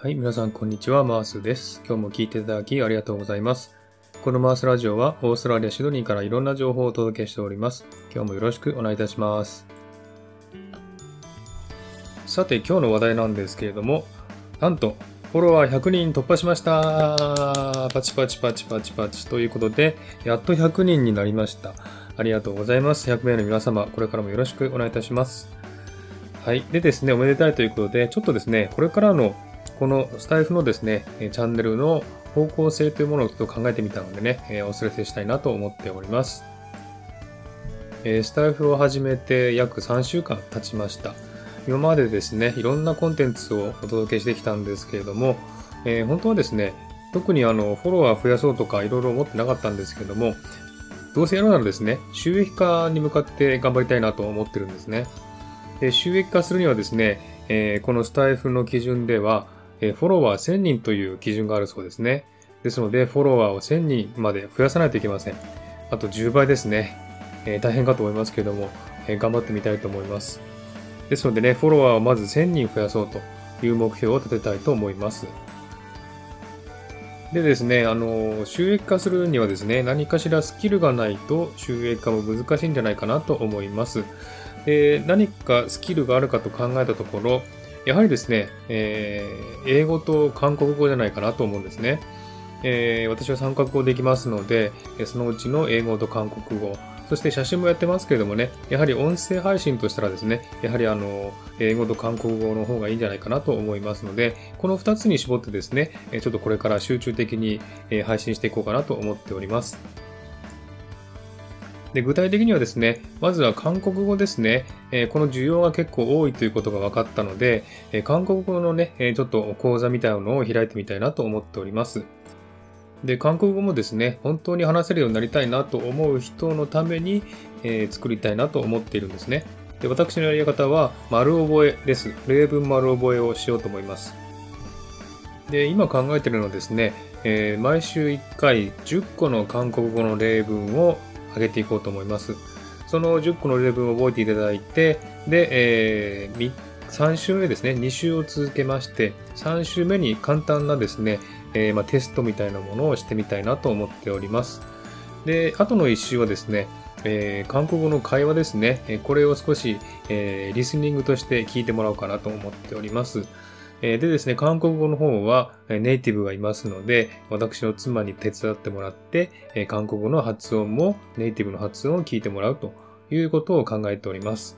はい、皆さんこんにちは、マースです。今日も聞いていただきありがとうございます。このマースラジオはオーストラリア・シドニーからいろんな情報をお届けしております。今日もよろしくお願いいたします。さて、今日の話題なんですけれども、なんと、フォロワー100人突破しましたパチパチパチパチパチということで、やっと100人になりました。ありがとうございます。100名の皆様、これからもよろしくお願いいたします。はい。でですね、おめでたいということで、ちょっとですね、これからのこのスタイフのですね、チャンネルの方向性というものをちょっと考えてみたのでね、えお知らせしたいなと思っております。えスタイフを始めて約3週間経ちました。今までですね、いろんなコンテンツをお届けしてきたんですけれども、えー本当はですね、特にあのフォロワー増やそうとかいろいろ思ってなかったんですけども、どうせやるならですね、収益化に向かって頑張りたいなと思ってるんですね。で収益化するにはですね、えーこのスタイフの基準では、えフォロワー1000人という基準があるそうですね。ですので、フォロワーを1000人まで増やさないといけません。あと10倍ですね。え大変かと思いますけれども、え頑張ってみたいと思います。ですのでね、フォロワーをまず1000人増やそうという目標を立てたいと思います。でですね、あの、収益化するにはですね、何かしらスキルがないと収益化も難しいんじゃないかなと思います。で何かスキルがあるかと考えたところ、やはりですね、えー英語と韓国語じゃないかなと思うんですね。えー私は3カ国語できますので、そのうちの英語と韓国語、そして写真もやってますけれどもね、やはり音声配信としたらですね、やはりあの、英語と韓国語の方がいいんじゃないかなと思いますので、この2つに絞ってですね、ちょっとこれから集中的に配信していこうかなと思っております。で具体的にはですね、まずは韓国語ですね、えこの需要が結構多いということが分かったので、え韓国語のね、えちょっと講座みたいなのを開いてみたいなと思っております。で、韓国語もですね、本当に話せるようになりたいなと思う人のために、えー作りたいなと思っているんですね。で、私のやり方は、丸覚えです。例文丸覚えをしようと思います。で、今考えているのはですね、えー毎週1回10個の韓国語の例文を上げていこうと思います。その10個の例文を覚えていただいて、で、えー3週目ですね、2週を続けまして、3週目に簡単なですね、えーまあ、テストみたいなものをしてみたいなと思っております。で、あとの1週はですね、えー韓国語の会話ですね、これを少し、えーリスニングとして聞いてもらおうかなと思っております。えでですね、韓国語の方はネイティブがいますので、私の妻に手伝ってもらって、え韓国語の発音もネイティブの発音を聞いてもらうということを考えております。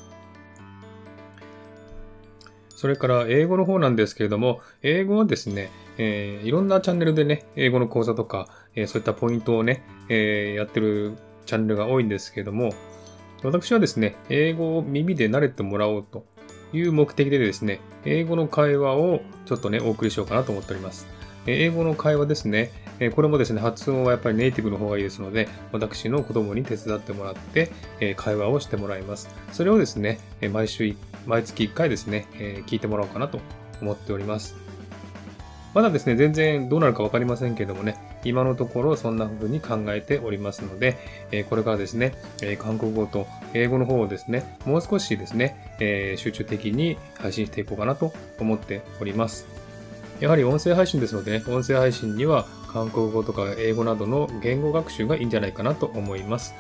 それから英語の方なんですけれども、英語はですね、えーいろんなチャンネルでね、英語の講座とか、えーそういったポイントをね、えーやってるチャンネルが多いんですけれども、私はですね、英語を耳で慣れてもらおうという目的でですね、英語の会話をちょっとね、お送りしようかなと思っております。英語の会話ですね、これもですね、発音はやっぱりネイティブの方がいいですので、私の子供に手伝ってもらって、会話をしてもらいます。それをですね、毎週、毎月1回ですね、聞いてもらおうかなと思っております。まだですね、全然どうなるかわかりませんけどもね、今のところそんな風に考えておりますので、えこれからですね、え韓国語と英語の方をですね、もう少しですね、え集中的に配信していこうかなと思っております。やはり音声配信ですのでね、音声配信には韓国語とか英語などの言語学習がいいんじゃないかなと思います。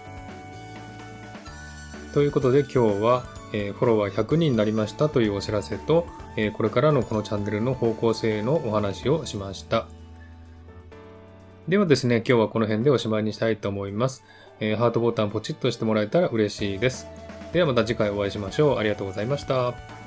ということで今日は、えフォロワー100人になりましたというお知らせと、えこれからのこのチャンネルの方向性のお話をしました。ではですね、今日はこの辺でおしまいにしたいと思います。えハートボタンポチッとしてもらえたら嬉しいです。ではまた次回お会いしましょう。ありがとうございました。